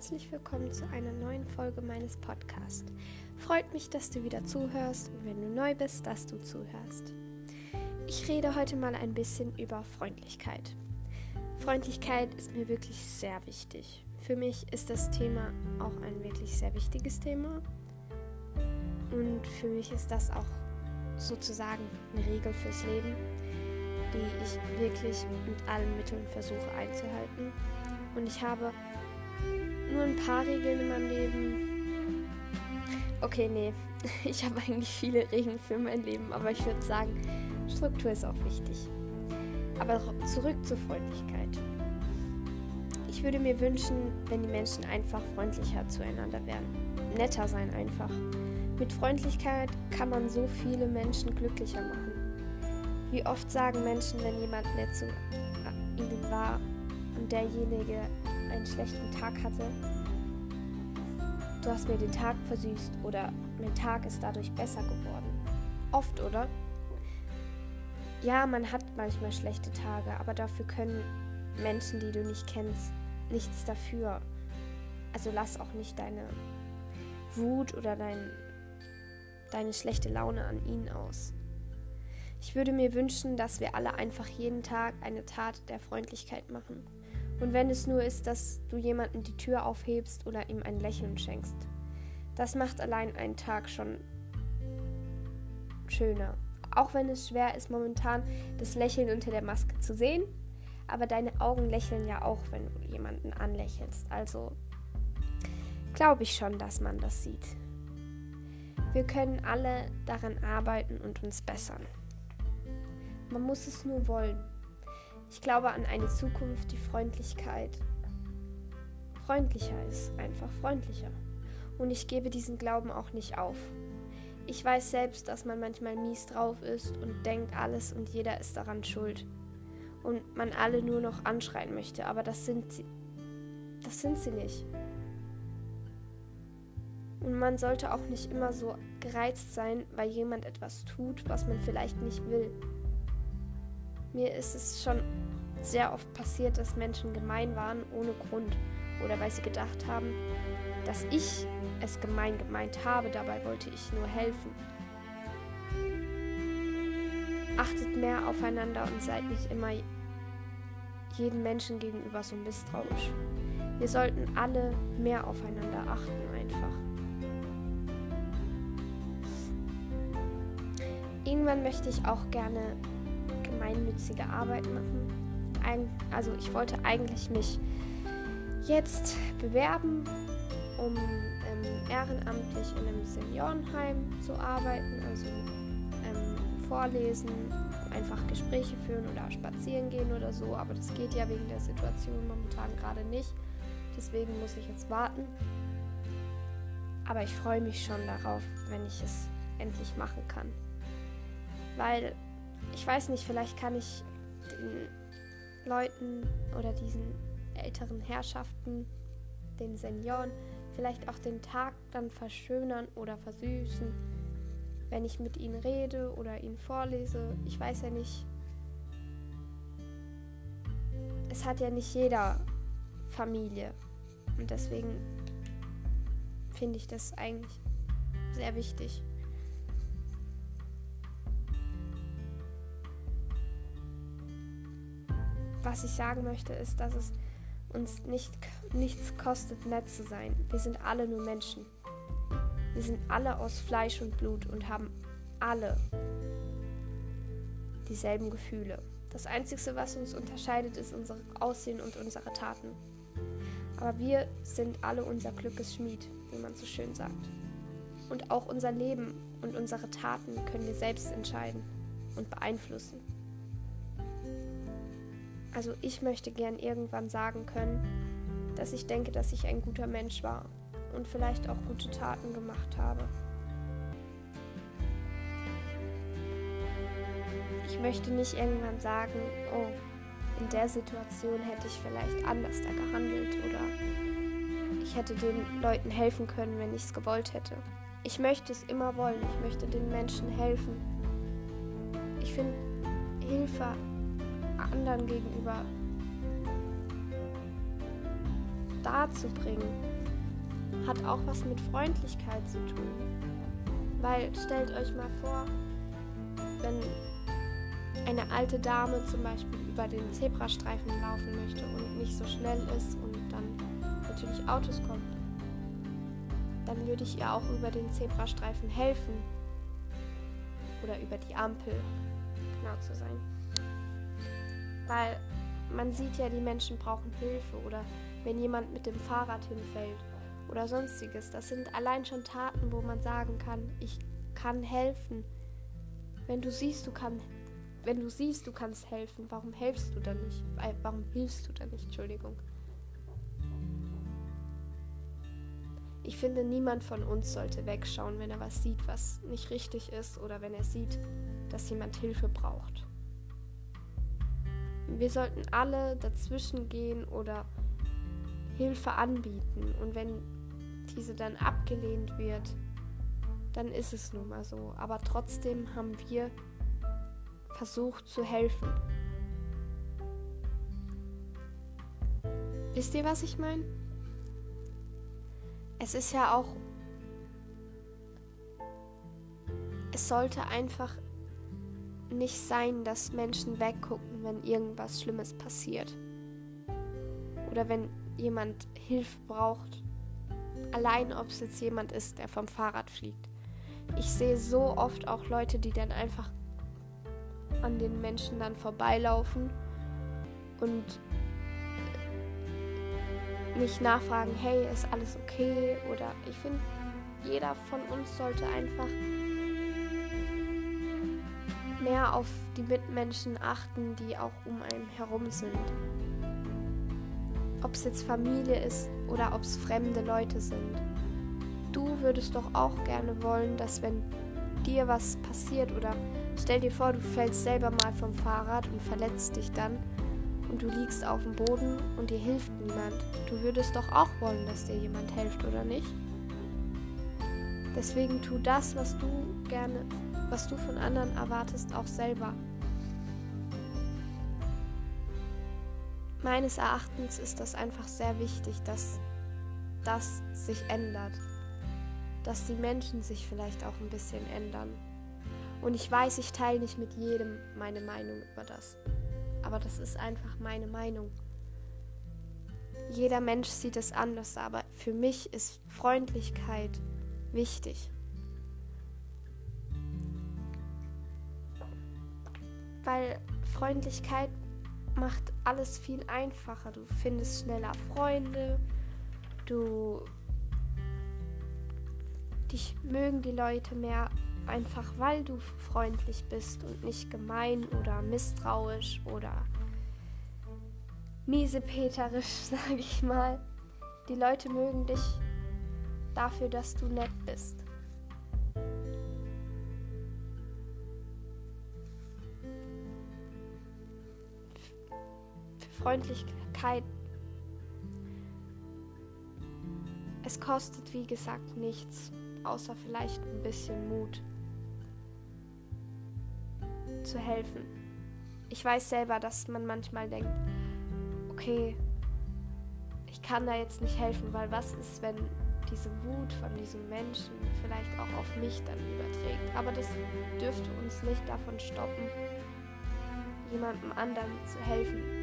herzlich willkommen zu einer neuen Folge meines Podcasts. Freut mich, dass du wieder zuhörst und wenn du neu bist, dass du zuhörst. Ich rede heute mal ein bisschen über Freundlichkeit. Freundlichkeit ist mir wirklich sehr wichtig. Für mich ist das Thema auch ein wirklich sehr wichtiges Thema. Und für mich ist das auch sozusagen eine Regel fürs Leben, die ich wirklich mit allen Mitteln versuche einzuhalten. Und ich habe nur ein paar Regeln in meinem Leben. Okay, nee. Ich habe eigentlich viele Regeln für mein Leben, aber ich würde sagen, Struktur ist auch wichtig. Aber zurück zur Freundlichkeit. Ich würde mir wünschen, wenn die Menschen einfach freundlicher zueinander wären. Netter sein einfach. Mit Freundlichkeit kann man so viele Menschen glücklicher machen. Wie oft sagen Menschen, wenn jemand nett zu ihnen war und derjenige einen schlechten Tag hatte, du hast mir den Tag versüßt oder mein Tag ist dadurch besser geworden. Oft, oder? Ja, man hat manchmal schlechte Tage, aber dafür können Menschen, die du nicht kennst, nichts dafür. Also lass auch nicht deine Wut oder dein, deine schlechte Laune an ihnen aus. Ich würde mir wünschen, dass wir alle einfach jeden Tag eine Tat der Freundlichkeit machen. Und wenn es nur ist, dass du jemanden die Tür aufhebst oder ihm ein Lächeln schenkst. Das macht allein einen Tag schon schöner. Auch wenn es schwer ist, momentan das Lächeln unter der Maske zu sehen. Aber deine Augen lächeln ja auch, wenn du jemanden anlächelst. Also glaube ich schon, dass man das sieht. Wir können alle daran arbeiten und uns bessern. Man muss es nur wollen. Ich glaube an eine Zukunft, die Freundlichkeit freundlicher ist, einfach freundlicher. Und ich gebe diesen Glauben auch nicht auf. Ich weiß selbst, dass man manchmal mies drauf ist und denkt, alles und jeder ist daran schuld. Und man alle nur noch anschreien möchte, aber das sind sie. Das sind sie nicht. Und man sollte auch nicht immer so gereizt sein, weil jemand etwas tut, was man vielleicht nicht will. Mir ist es schon sehr oft passiert, dass Menschen gemein waren ohne Grund oder weil sie gedacht haben, dass ich es gemein gemeint habe, dabei wollte ich nur helfen. Achtet mehr aufeinander und seid nicht immer jedem Menschen gegenüber so misstrauisch. Wir sollten alle mehr aufeinander achten einfach. Irgendwann möchte ich auch gerne gemeinnützige Arbeit machen. Ein, also ich wollte eigentlich mich jetzt bewerben, um ähm, ehrenamtlich in einem Seniorenheim zu arbeiten, also ähm, vorlesen, einfach Gespräche führen oder spazieren gehen oder so. Aber das geht ja wegen der Situation momentan gerade nicht. Deswegen muss ich jetzt warten. Aber ich freue mich schon darauf, wenn ich es endlich machen kann. Weil ich weiß nicht, vielleicht kann ich den Leuten oder diesen älteren Herrschaften, den Senioren, vielleicht auch den Tag dann verschönern oder versüßen, wenn ich mit ihnen rede oder ihnen vorlese. Ich weiß ja nicht. Es hat ja nicht jeder Familie. Und deswegen finde ich das eigentlich sehr wichtig. Was ich sagen möchte, ist, dass es uns nicht, nichts kostet, nett zu sein. Wir sind alle nur Menschen. Wir sind alle aus Fleisch und Blut und haben alle dieselben Gefühle. Das Einzige, was uns unterscheidet, ist unser Aussehen und unsere Taten. Aber wir sind alle unser Glückes Schmied, wie man so schön sagt. Und auch unser Leben und unsere Taten können wir selbst entscheiden und beeinflussen. Also ich möchte gern irgendwann sagen können, dass ich denke, dass ich ein guter Mensch war und vielleicht auch gute Taten gemacht habe. Ich möchte nicht irgendwann sagen, oh, in der Situation hätte ich vielleicht anders da gehandelt oder ich hätte den Leuten helfen können, wenn ich es gewollt hätte. Ich möchte es immer wollen, ich möchte den Menschen helfen. Ich finde Hilfe anderen gegenüber darzubringen, hat auch was mit Freundlichkeit zu tun. Weil stellt euch mal vor, wenn eine alte Dame zum Beispiel über den Zebrastreifen laufen möchte und nicht so schnell ist und dann natürlich Autos kommen, dann würde ich ihr auch über den Zebrastreifen helfen. Oder über die Ampel, genau zu sein. Weil man sieht ja, die Menschen brauchen Hilfe oder wenn jemand mit dem Fahrrad hinfällt oder sonstiges. Das sind allein schon Taten, wo man sagen kann, ich kann helfen. Wenn du siehst, du kannst wenn du siehst, du kannst helfen, warum hilfst du dann nicht? Äh, warum hilfst du dann nicht? Entschuldigung. Ich finde, niemand von uns sollte wegschauen, wenn er was sieht, was nicht richtig ist oder wenn er sieht, dass jemand Hilfe braucht. Wir sollten alle dazwischen gehen oder Hilfe anbieten. Und wenn diese dann abgelehnt wird, dann ist es nun mal so. Aber trotzdem haben wir versucht zu helfen. Wisst ihr, was ich meine? es ist ja auch, es sollte einfach nicht sein, dass Menschen weggucken, wenn irgendwas Schlimmes passiert. Oder wenn jemand Hilfe braucht. Allein ob es jetzt jemand ist, der vom Fahrrad fliegt. Ich sehe so oft auch Leute, die dann einfach an den Menschen dann vorbeilaufen und nicht nachfragen, hey, ist alles okay? Oder ich finde, jeder von uns sollte einfach mehr auf die Mitmenschen achten, die auch um einen herum sind. Ob es jetzt Familie ist oder ob es fremde Leute sind. Du würdest doch auch gerne wollen, dass wenn dir was passiert oder stell dir vor, du fällst selber mal vom Fahrrad und verletzt dich dann, und du liegst auf dem Boden und dir hilft niemand. Du würdest doch auch wollen, dass dir jemand hilft, oder nicht? Deswegen tu das, was du gerne, was du von anderen erwartest, auch selber. Meines Erachtens ist das einfach sehr wichtig, dass das sich ändert. Dass die Menschen sich vielleicht auch ein bisschen ändern. Und ich weiß, ich teile nicht mit jedem meine Meinung über das aber das ist einfach meine Meinung. Jeder Mensch sieht es anders, aber für mich ist Freundlichkeit wichtig. Weil Freundlichkeit macht alles viel einfacher. Du findest schneller Freunde, du dich mögen die Leute mehr einfach weil du freundlich bist und nicht gemein oder misstrauisch oder miesepeterisch, sage ich mal. Die Leute mögen dich dafür, dass du nett bist. Freundlichkeit. Es kostet, wie gesagt, nichts, außer vielleicht ein bisschen Mut zu helfen. Ich weiß selber, dass man manchmal denkt, okay, ich kann da jetzt nicht helfen, weil was ist, wenn diese Wut von diesem Menschen vielleicht auch auf mich dann überträgt. Aber das dürfte uns nicht davon stoppen, jemandem anderen zu helfen.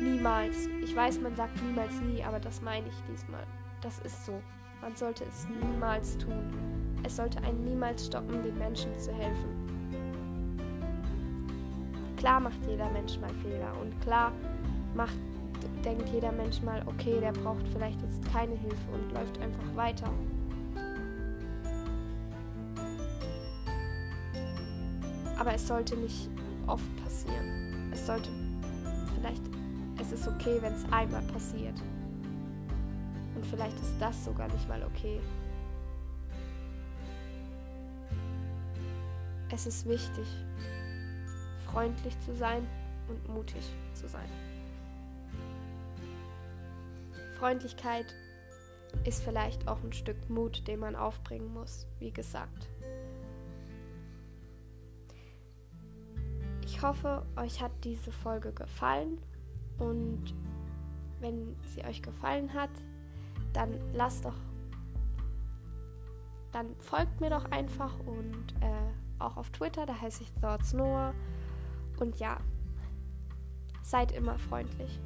Niemals. Ich weiß, man sagt niemals nie, aber das meine ich diesmal. Das ist so. Man sollte es niemals tun. Es sollte einen niemals stoppen, den Menschen zu helfen. Klar macht jeder Mensch mal Fehler und klar macht, denkt jeder Mensch mal, okay, der braucht vielleicht jetzt keine Hilfe und läuft einfach weiter. Aber es sollte nicht oft passieren. Es sollte vielleicht, es ist okay, wenn es einmal passiert. Und vielleicht ist das sogar nicht mal okay. Es ist wichtig, freundlich zu sein und mutig zu sein. Freundlichkeit ist vielleicht auch ein Stück Mut, den man aufbringen muss, wie gesagt. Ich hoffe, euch hat diese Folge gefallen und wenn sie euch gefallen hat, dann lasst doch, dann folgt mir doch einfach und äh, auch auf Twitter, da heiße ich Thoughts Noah. Und ja, seid immer freundlich.